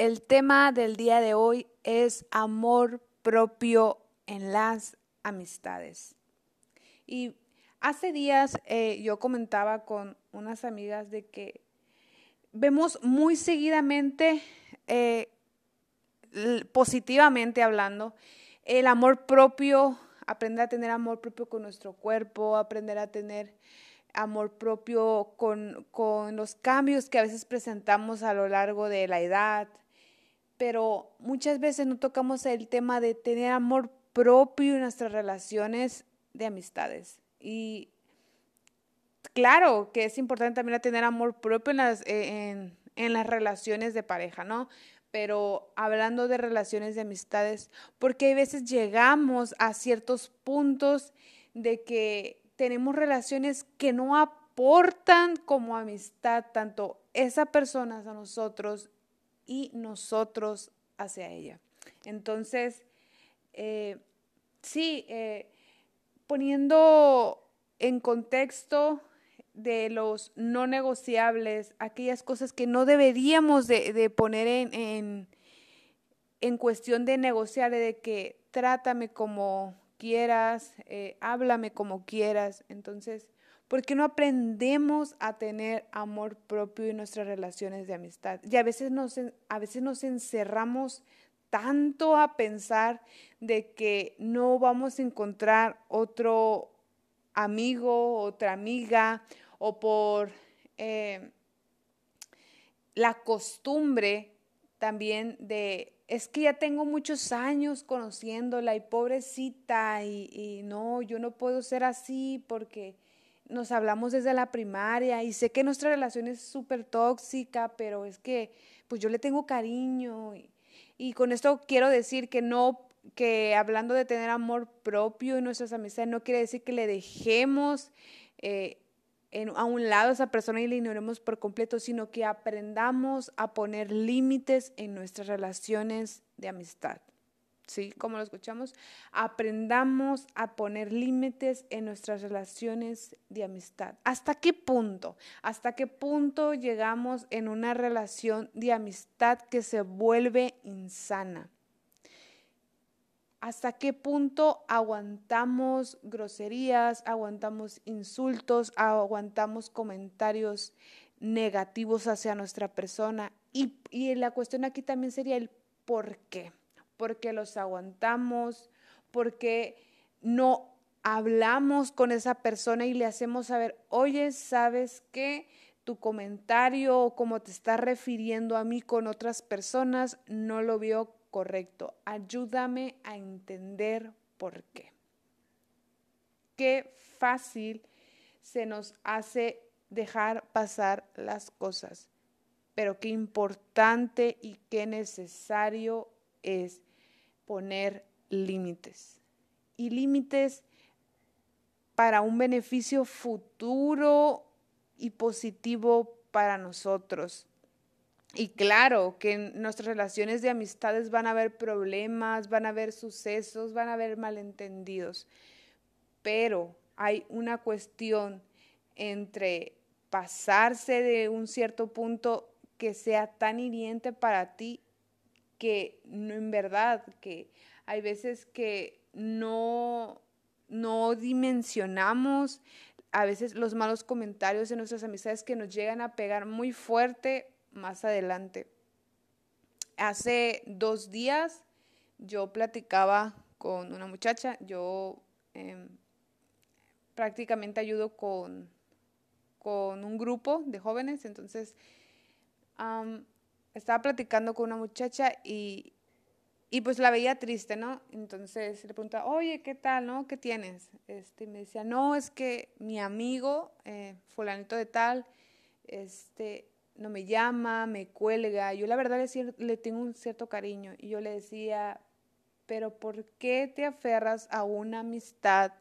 el tema del día de hoy es amor propio en las amistades. Y hace días eh, yo comentaba con unas amigas de que vemos muy seguidamente, eh, positivamente hablando, el amor propio, aprender a tener amor propio con nuestro cuerpo, aprender a tener amor propio con, con los cambios que a veces presentamos a lo largo de la edad, pero muchas veces no tocamos el tema de tener amor propio en nuestras relaciones de amistades. Y claro que es importante también tener amor propio en las, en, en las relaciones de pareja, ¿no? Pero hablando de relaciones de amistades, porque a veces llegamos a ciertos puntos de que tenemos relaciones que no aportan como amistad tanto esa persona a nosotros y nosotros hacia ella. Entonces, eh, sí, eh, poniendo en contexto de los no negociables, aquellas cosas que no deberíamos de, poner en, en, cuestión de negociar, de que trátame como quieras, eh, háblame como quieras. Entonces, ¿por qué no aprendemos a tener amor propio en nuestras relaciones de amistad? Y a veces nos, a veces nos encerramos tanto a pensar de que no vamos a encontrar otro amigo, otra amiga, o por eh, la costumbre también de, es que ya tengo muchos años conociéndola y pobrecita, y, no, yo no puedo ser así porque nos hablamos desde la primaria y sé que nuestra relación es súper tóxica, pero es que pues yo le tengo cariño y, con esto quiero decir que no que hablando de tener amor propio en nuestras amistades, no quiere decir que le dejemos eh, a un lado a esa persona y le ignoremos por completo, sino que aprendamos a poner límites en nuestras relaciones de amistad. ¿Sí? Como lo escuchamos, aprendamos a poner límites en nuestras relaciones de amistad. ¿Hasta qué punto? ¿Hasta qué punto llegamos en una relación de amistad que se vuelve insana? hasta qué punto aguantamos groserías, aguantamos insultos, aguantamos comentarios negativos hacia nuestra persona. Y, la cuestión aquí también sería el por qué. ¿Por qué los aguantamos? ¿Por qué no hablamos con esa persona y le hacemos saber, oye, ¿sabes qué? Tu comentario o cómo te estás refiriendo a mí con otras personas no lo veo correcto. Ayúdame a entender por qué. Qué fácil se nos hace dejar pasar las cosas, pero qué importante y qué necesario es poner límites. Y límites para un beneficio futuro y positivo para nosotros. Y claro que en nuestras relaciones de amistades van a haber problemas, van a haber sucesos, van a haber malentendidos, pero hay una cuestión entre pasarse de un cierto punto que sea tan hiriente para ti que no en verdad que hay veces que no no dimensionamos a veces los malos comentarios en nuestras amistades que nos llegan a pegar muy fuerte más adelante. Hace dos días yo platicaba con una muchacha, yo em, prácticamente ayudo con, con un grupo de jóvenes, entonces estaba platicando con una muchacha y, y pues la veía triste, ¿no? Entonces le preguntaba, oye, ¿qué tal, no? ¿Qué tienes? Este, me decía, no, es que mi amigo, eh, fulanito de tal, este, no me llama, me cuelga. Yo la verdad le, le tengo un cierto cariño y yo le decía, pero ¿por qué te aferras a una amistad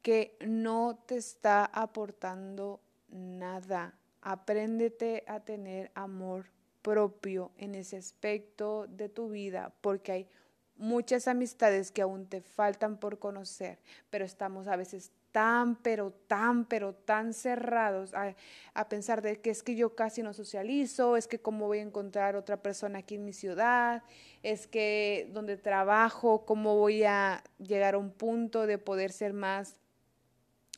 que no te está aportando nada? Apréndete a tener amor propio en ese aspecto de tu vida, porque hay muchas amistades que aún te faltan por conocer, pero estamos a veces tan, pero tan, pero tan cerrados a, a, pensar de que es que yo casi no socializo, es que cómo voy a encontrar otra persona aquí en mi ciudad, es que donde trabajo, cómo voy a llegar a un punto de poder ser más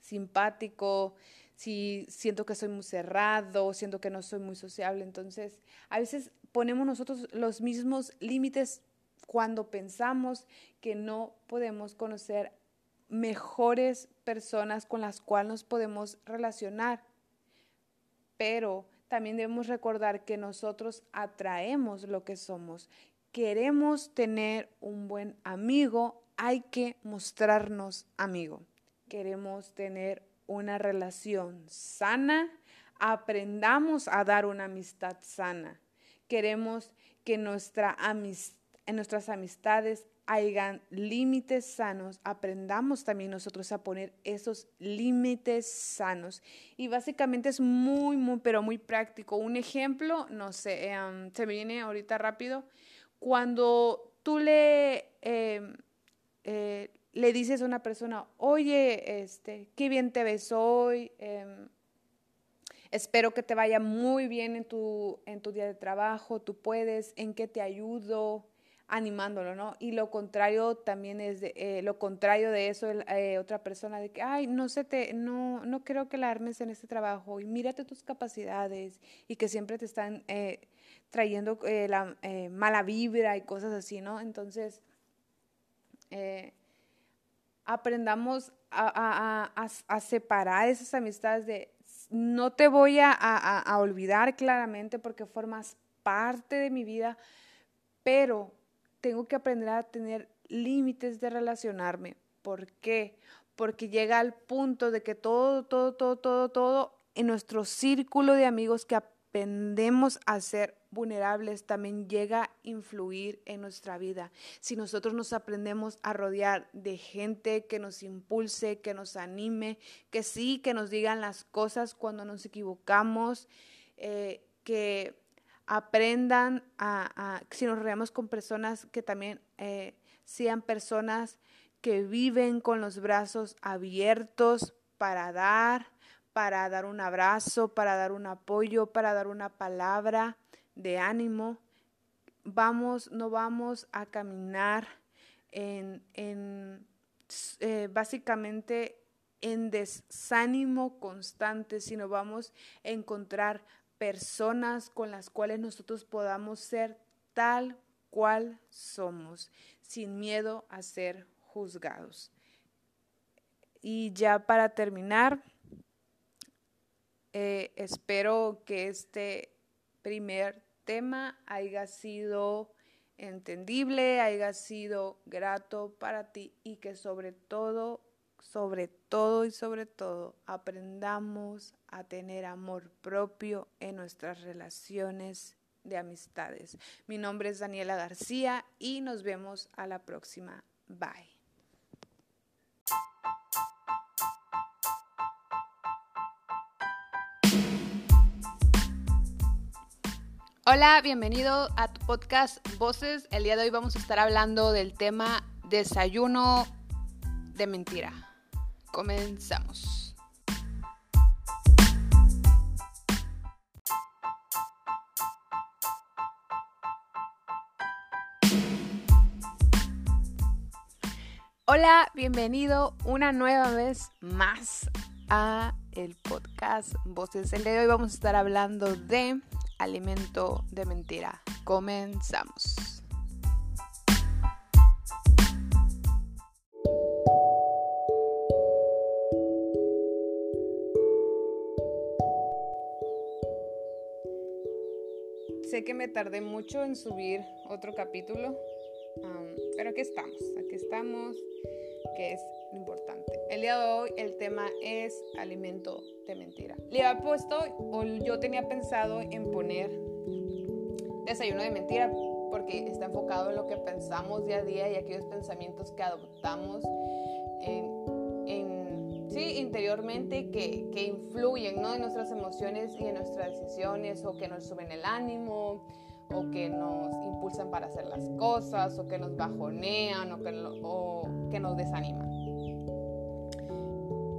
simpático, si siento que soy muy cerrado, siento que no soy muy sociable. Entonces, a veces ponemos nosotros los mismos límites cuando pensamos que no podemos conocer mejores personas con las cuales nos podemos relacionar. Pero también debemos recordar que nosotros atraemos lo que somos. Queremos tener un buen amigo, hay que mostrarnos amigo. Queremos tener una relación sana, aprendamos a dar una amistad sana. Queremos que nuestra en nuestras amistades hayan límites sanos, aprendamos también nosotros a poner esos límites sanos. Y básicamente es muy, muy, pero muy práctico. Un ejemplo, no sé, em, se me viene ahorita rápido, cuando tú le, em, eh, le dices a una persona, oye, este, qué bien te ves hoy, em, espero que te vaya muy bien en tu, en tu día de trabajo, tú puedes, en qué te ayudo, animándolo, ¿no? Y lo contrario también es de, eh, lo contrario de eso, eh, otra persona de que, ay, no sé, te, no, no creo que la armes en este trabajo y mírate tus capacidades y que siempre te están eh, trayendo la mala vibra y cosas así, ¿no? Entonces, aprendamos a, a, a, separar esas amistades de, no te voy a olvidar claramente porque formas parte de mi vida, pero tengo que aprender a tener límites de relacionarme. ¿Por qué? Porque llega al punto de que todo, todo, todo, todo, todo en nuestro círculo de amigos que aprendemos a ser vulnerables también llega a influir en nuestra vida. Si nosotros nos aprendemos a rodear de gente que nos impulse, que nos anime, que sí, que nos digan las cosas cuando nos equivocamos, eh, que aprendan a, si nos rodeamos con personas que también eh, sean personas que viven con los brazos abiertos para dar, para dar un abrazo, para dar un apoyo, para dar una palabra de ánimo. Vamos, no vamos a caminar en, eh, básicamente en desánimo constante, sino vamos a encontrar personas con las cuales nosotros podamos ser tal cual somos, sin miedo a ser juzgados. Y ya para terminar, eh, espero que este primer tema haya sido entendible, haya sido grato para ti y que sobre todo sobre todo y sobre todo aprendamos a tener amor propio en nuestras relaciones de amistades. Mi nombre es Daniela García y nos vemos a la próxima. Bye. Hola, bienvenido a tu podcast Voces. El día de hoy vamos a estar hablando del tema desayuno de mentira. Comenzamos. Hola, bienvenido una nueva vez más a el podcast Voces. El día de hoy vamos a estar hablando de alimento de mentira. Comenzamos. Sé que me tardé mucho en subir otro capítulo, pero aquí estamos, aquí estamos, que es importante. El día de hoy el tema es alimento de mentira. Le había puesto, o yo tenía pensado en poner desayuno de mentira, porque está enfocado en lo que pensamos día a día y aquellos pensamientos que adoptamos en sí, interiormente que, que influyen ¿no? en nuestras emociones y en nuestras decisiones o que nos suben el ánimo o que nos impulsan para hacer las cosas o que nos bajonean o que, o que nos desaniman.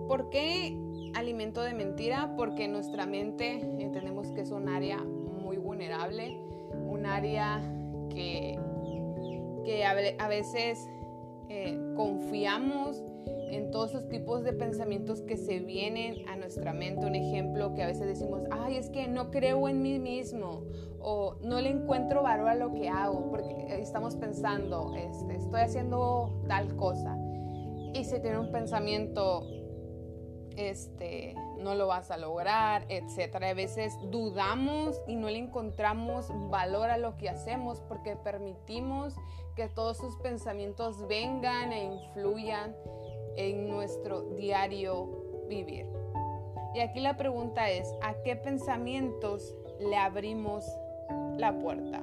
¿Por qué alimento de mentira? Porque nuestra mente entendemos que es un área muy vulnerable, un área que, que a veces eh, confiamos en todos esos tipos de pensamientos que se vienen a nuestra mente. Un ejemplo que a veces decimos, ay, es que no creo en mí mismo o no le encuentro valor a lo que hago porque estamos pensando, este, estoy haciendo tal cosa. Y si tiene un pensamiento, este, no lo vas a lograr, etcétera. A veces dudamos y no le encontramos valor a lo que hacemos porque permitimos que todos sus pensamientos vengan e influyan en nuestro diario vivir. Y aquí la pregunta es, ¿a qué pensamientos le abrimos la puerta?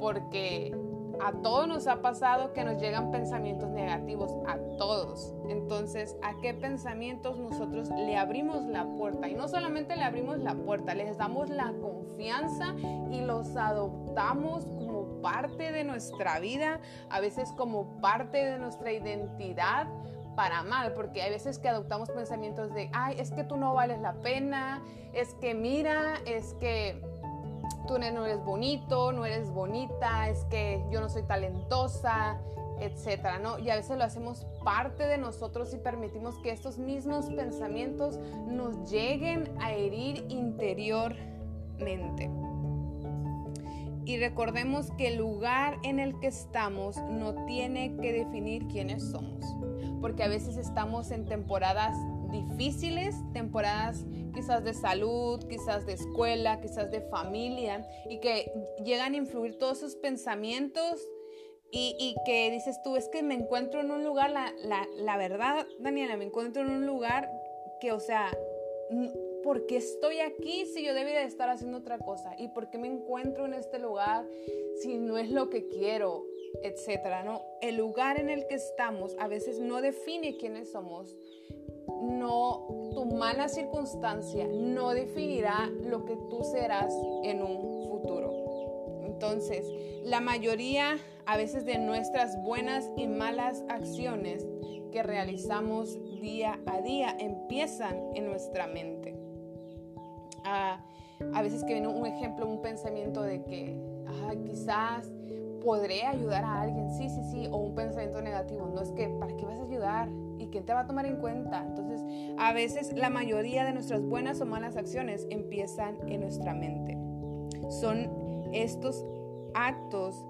Porque a todos nos ha pasado que nos llegan pensamientos negativos, a todos. Entonces, ¿a qué pensamientos nosotros le abrimos la puerta? Y no solamente le abrimos la puerta, les damos la confianza y los adoptamos como parte de nuestra vida, a veces como parte de nuestra identidad para mal, porque hay veces que adoptamos pensamientos de, ay, es que tú no vales la pena, es que mira, es que tú no eres bonito, no eres bonita, es que yo no soy talentosa, etcétera, ¿no? Y a veces lo hacemos parte de nosotros y permitimos que estos mismos pensamientos nos lleguen a herir interiormente. Y recordemos que el lugar en el que estamos no tiene que definir quiénes somos, porque a veces estamos en temporadas difíciles, temporadas quizás de salud, quizás de escuela, quizás de familia, y que llegan a influir todos esos pensamientos y, que dices tú, es que me encuentro en un lugar, la, la verdad, Daniela, me encuentro en un lugar que, o sea, ¿por qué estoy aquí si yo debería estar haciendo otra cosa? ¿Y por qué me encuentro en este lugar si no es lo que quiero? Etcétera, ¿no? El lugar en el que estamos a veces no define quiénes somos, no, tu mala circunstancia no definirá lo que tú serás en un futuro. Entonces, la mayoría a veces de nuestras buenas y malas acciones que realizamos día a día empiezan en nuestra mente. Ah, a veces que viene un ejemplo, un pensamiento de que quizás podré ayudar a alguien, sí, sí, sí, o un pensamiento negativo, no es que, ¿para qué vas a ayudar? ¿Y quién te va a tomar en cuenta? Entonces, a veces la mayoría de nuestras buenas o malas acciones empiezan en nuestra mente. Son estos actos,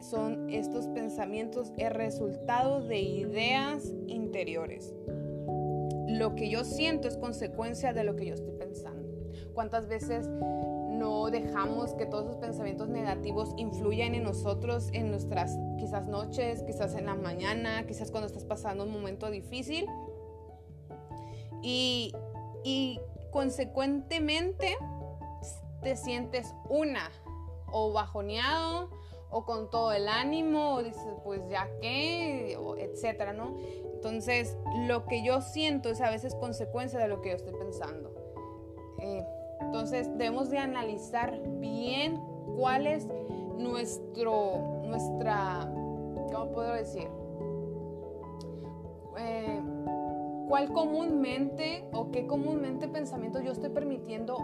son estos pensamientos el resultado de ideas interiores. Lo que yo siento es consecuencia de lo que yo estoy pensando. ¿Cuántas veces no dejamos que todos esos pensamientos negativos influyan en nosotros, en nuestras quizás noches, quizás en la mañana, quizás cuando estás pasando un momento difícil. Y, y consecuentemente te sientes una o bajoneado o con todo el ánimo o dices pues ya qué, etcétera, ¿no? Entonces lo que yo siento es a veces consecuencia de lo que yo estoy pensando. Eh, entonces debemos de analizar bien cuál es nuestro, nuestra, ¿cómo puedo decir? Eh, ¿Cuál comúnmente o qué comúnmente pensamientos yo estoy permitiendo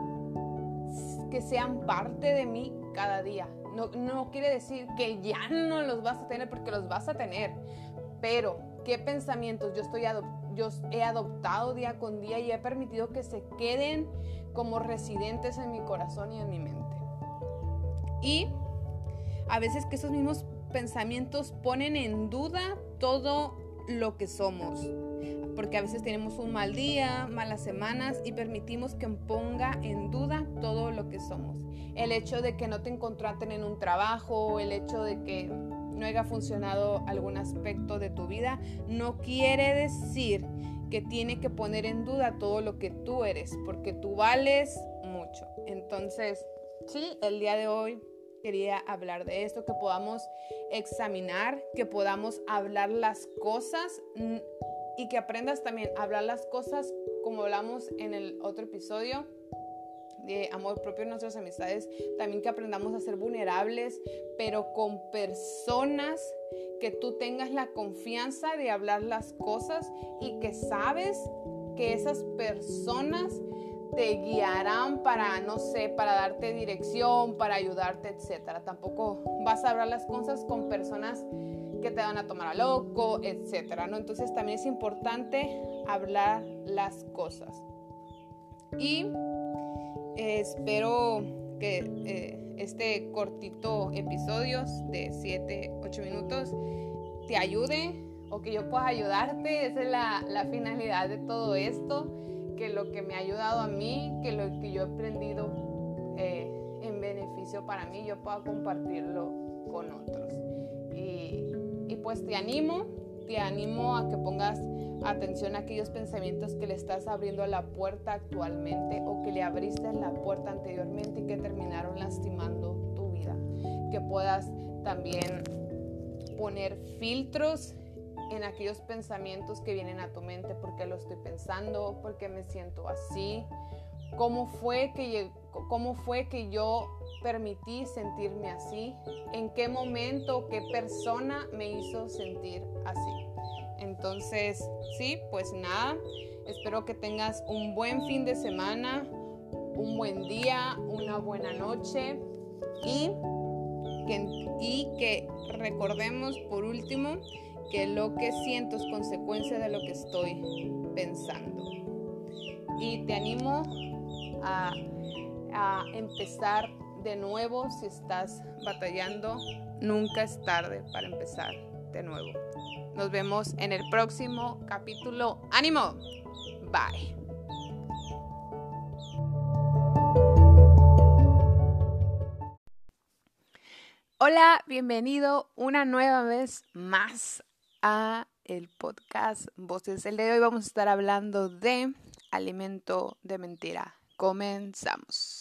que sean parte de mí cada día? No, no quiere decir que ya no los vas a tener porque los vas a tener, pero qué pensamientos yo, estoy yo he adoptado día con día y he permitido que se queden como residentes en mi corazón y en mi mente. Y a veces que esos mismos pensamientos ponen en duda todo lo que somos. Porque a veces tenemos un mal día, malas semanas y permitimos que ponga en duda todo lo que somos. El hecho de que no te encontraste en un trabajo, el hecho de que no haya funcionado algún aspecto de tu vida, no quiere decir que tiene que poner en duda todo lo que tú eres, porque tú vales mucho. Entonces, sí, el día de hoy quería hablar de esto, que podamos examinar, que podamos hablar las cosas mm, y que aprendas también a hablar las cosas como hablamos en el otro episodio de amor propio en nuestras amistades, también que aprendamos a ser vulnerables, pero con personas que tú tengas la confianza de hablar las cosas y que sabes que esas personas te guiarán para, no sé, para darte dirección, para ayudarte, etcétera. Tampoco vas a hablar las cosas con personas que te van a tomar a loco, etcétera, ¿no? Entonces también es importante hablar las cosas. Y eh, espero que eh, este cortito episodios de 7, 8 minutos te ayude o que yo pueda ayudarte. Esa es la, finalidad de todo esto, que lo que me ha ayudado a mí, que lo que yo he aprendido eh, en beneficio para mí, yo pueda compartirlo con otros. Y pues te animo, te animo a que pongas atención a aquellos pensamientos que le estás abriendo la puerta actualmente o que le abriste la puerta anteriormente y que terminaron lastimando tu vida. Que puedas también poner filtros en aquellos pensamientos que vienen a tu mente, porque lo estoy pensando, porque me siento así, cómo fue que, cómo fue que yo permití sentirme así, en qué momento, qué persona me hizo sentir así. Entonces, sí, pues nada, espero que tengas un buen fin de semana, un buen día, una buena noche y que, recordemos por último que lo que siento es consecuencia de lo que estoy pensando. Y te animo a, a empezar de nuevo si estás batallando. Nunca es tarde para empezar de nuevo. Nos vemos en el próximo capítulo. ¡Ánimo! Bye. Hola, bienvenido una nueva vez más a el podcast Voces. El de hoy vamos a estar hablando de alimento de mentira. Comenzamos.